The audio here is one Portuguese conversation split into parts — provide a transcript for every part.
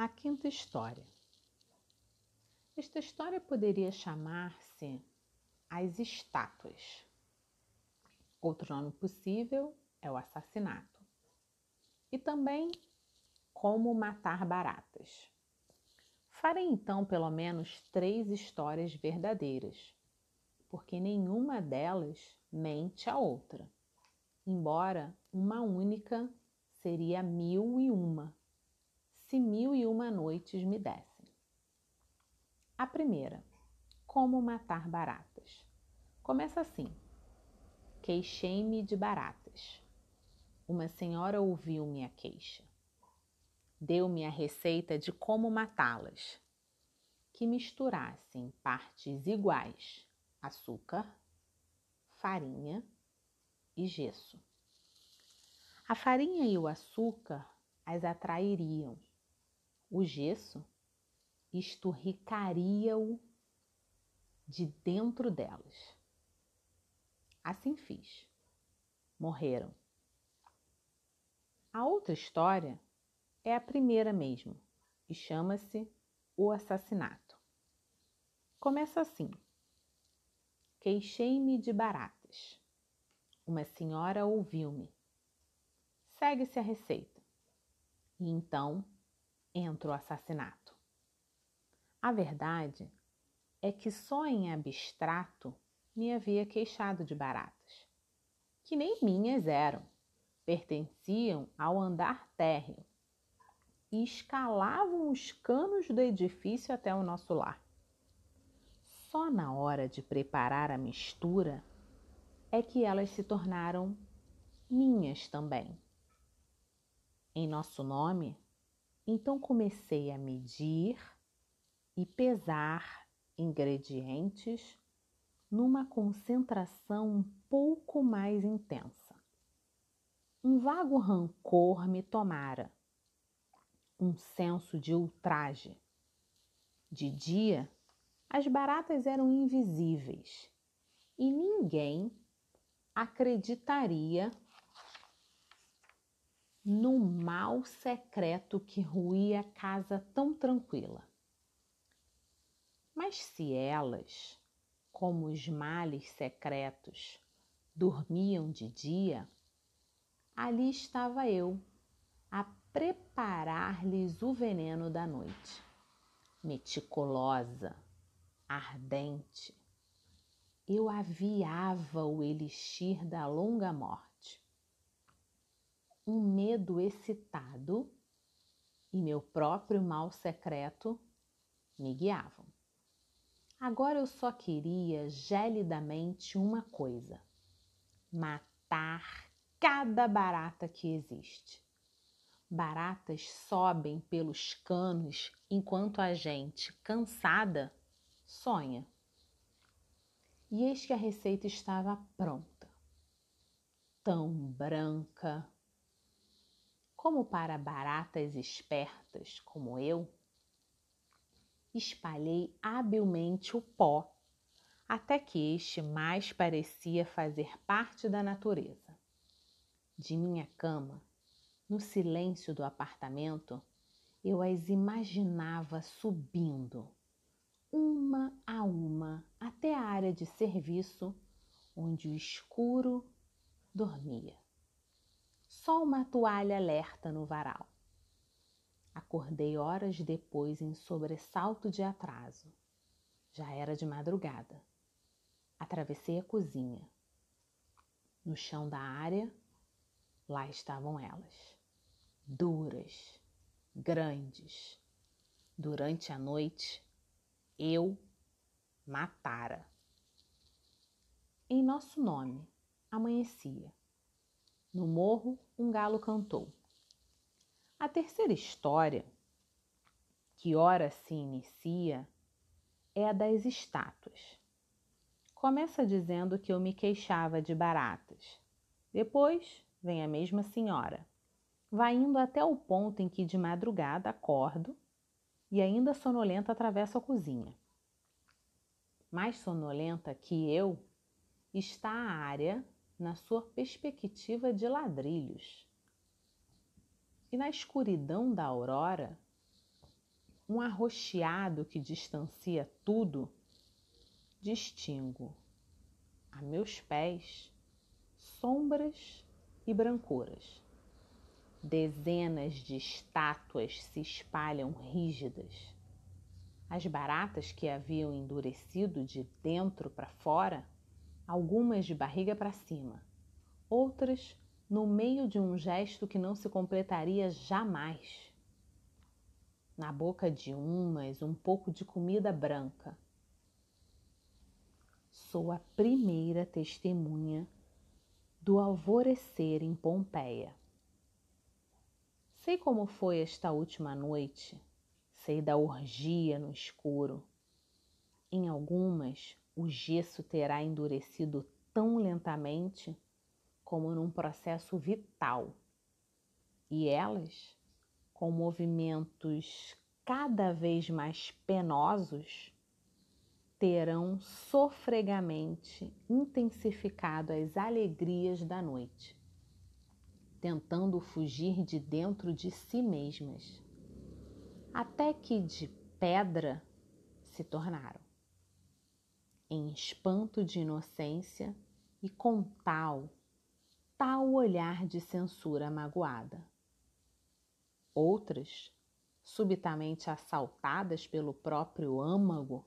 A quinta história. Esta história poderia chamar-se As Estátuas. Outro nome possível é o assassinato. E também Como Matar Baratas. Farei então pelo menos três histórias verdadeiras, porque nenhuma delas mente a outra, embora uma única seria mil e uma se mil e uma noites me dessem. A primeira, como matar baratas. Começa assim: Queixei-me de baratas. Uma senhora ouviu minha queixa. Deu-me a receita de como matá-las, que misturassem partes iguais açúcar, farinha e gesso. A farinha e o açúcar as atrairiam o gesso esturricaria-o de dentro delas. Assim fiz. Morreram. A outra história é a primeira mesmo e chama-se O Assassinato. Começa assim: Queixei-me de baratas. Uma senhora ouviu-me. Segue-se a receita. E então entra o assassinato. A verdade é que só em abstrato me havia queixado de baratas, que nem minhas eram, pertenciam ao andar térreo e escalavam os canos do edifício até o nosso lar. Só na hora de preparar a mistura é que elas se tornaram minhas também. Em nosso nome, então comecei a medir e pesar ingredientes numa concentração um pouco mais intensa. Um vago rancor me tomara, um senso de ultraje. De dia, as baratas eram invisíveis e ninguém acreditaria no mal secreto que ruía a casa tão tranquila. Mas se elas, como os males secretos, dormiam de dia, ali estava eu a preparar-lhes o veneno da noite, meticulosa, ardente. Eu aviava o elixir da longa morte um medo excitado e meu próprio mal secreto me guiavam. Agora eu só queria gelidamente uma coisa: matar cada barata que existe. Baratas sobem pelos canos enquanto a gente, cansada, sonha. E eis que a receita estava pronta. Tão branca, como para baratas espertas como eu, espalhei habilmente o pó até que este mais parecia fazer parte da natureza. De minha cama, no silêncio do apartamento, eu as imaginava subindo, uma a uma, até a área de serviço, onde o escuro dormia só uma toalha alerta no varal. Acordei horas depois em sobressalto de atraso. Já era de madrugada. Atravessei a cozinha. No chão da área, lá estavam elas, duras, grandes. Durante a noite, eu matara. Em nosso nome, amanhecia. No morro, um galo cantou. A terceira história, que ora se inicia, é a das estátuas. Começa dizendo que eu me queixava de baratas. Depois vem a mesma senhora. Vai indo até o ponto em que de madrugada acordo e ainda sonolenta atravesso a cozinha. Mais sonolenta que eu está a área na sua perspectiva de ladrilhos. E na escuridão da aurora, um arroxeado que distancia tudo, distingo a meus pés sombras e brancuras. Dezenas de estátuas se espalham rígidas. As baratas que haviam endurecido de dentro para fora, algumas de barriga para cima, outras no meio de um gesto que não se completaria jamais. Na boca de umas, um pouco de comida branca. Sou a primeira testemunha do alvorecer em Pompeia. Sei como foi esta última noite, sei da orgia no escuro. Em algumas, o gesso terá endurecido tão lentamente como num processo vital, e elas, com movimentos cada vez mais penosos, terão sofregamente intensificado as alegrias da noite, tentando fugir de dentro de si mesmas, até que de pedra se tornaram. Em espanto de inocência e com tal, tal olhar de censura magoada. Outras, subitamente assaltadas pelo próprio âmago,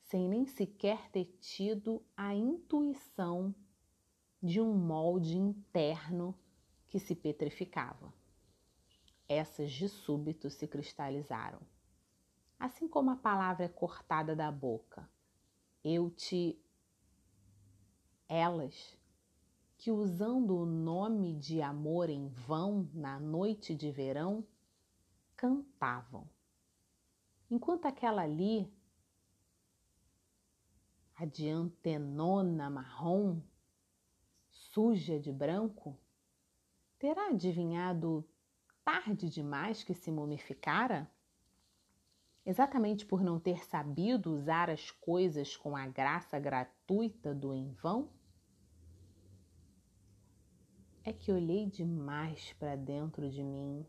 sem nem sequer ter tido a intuição de um molde interno que se petrificava. Essas de súbito se cristalizaram. Assim como a palavra é cortada da boca, eu te. Elas, que usando o nome de amor em vão na noite de verão, cantavam. Enquanto aquela ali a diantenona marrom, suja de branco, terá adivinhado tarde demais que se mumificara? Exatamente por não ter sabido usar as coisas com a graça gratuita do em vão? É que olhei demais para dentro de mim.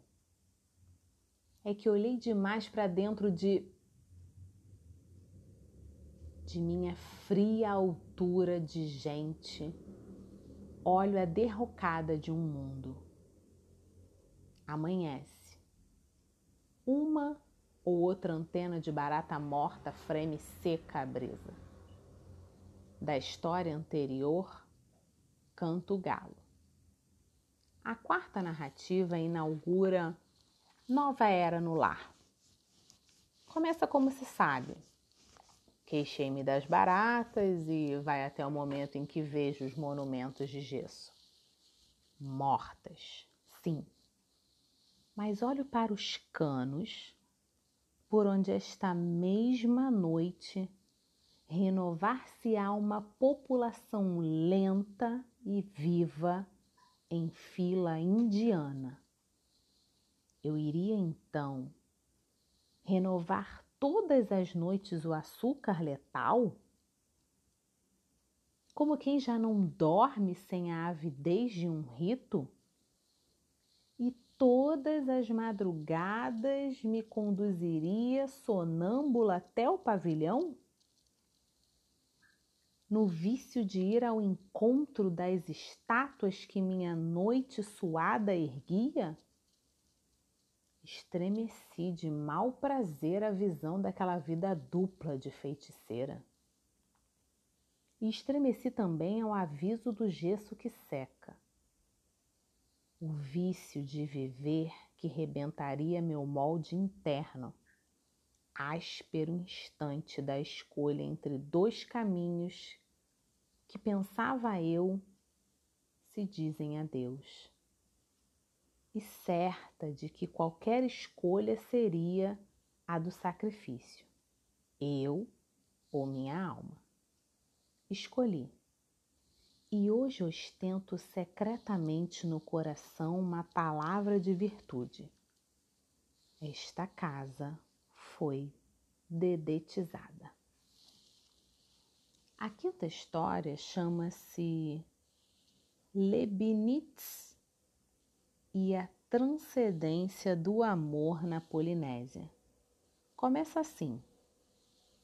É que olhei demais para dentro de de minha fria altura de gente, olho a derrocada de um mundo. Amanhece. Uma ou outra antena de barata morta freme seca a brisa. Da história anterior, canto galo. A quarta narrativa inaugura nova era no lar. Começa como se sabe, Queixei-me das baratas e vai até o momento em que vejo os monumentos de gesso. Mortas, sim. Mas olho para os canos por onde esta mesma noite renovar-se-á uma população lenta e viva em fila indiana. Eu iria então renovar todas as noites o açúcar letal? Como quem já não dorme sem a avidez de um rito? Todas as madrugadas me conduziria sonâmbula até o pavilhão? No vício de ir ao encontro das estátuas que minha noite suada erguia? Estremeci de mau prazer a visão daquela vida dupla de feiticeira. E estremeci também ao aviso do gesso que seca. O vício de viver que rebentaria meu molde interno, áspero instante da escolha entre dois caminhos que pensava eu se dizem adeus e certa de que qualquer escolha seria a do sacrifício, eu ou minha alma. Escolhi. E hoje ostento secretamente no coração uma palavra de virtude. Esta casa foi dedetizada. A quinta história chama-se Leibniz e a transcendência do amor na Polinésia. Começa assim: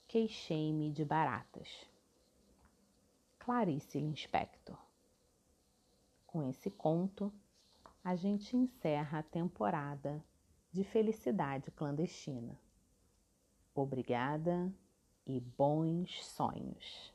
Queixei-me de baratas. Clarice Lispector. Com esse conto, a gente encerra a temporada de Felicidade Clandestina. Obrigada e bons sonhos.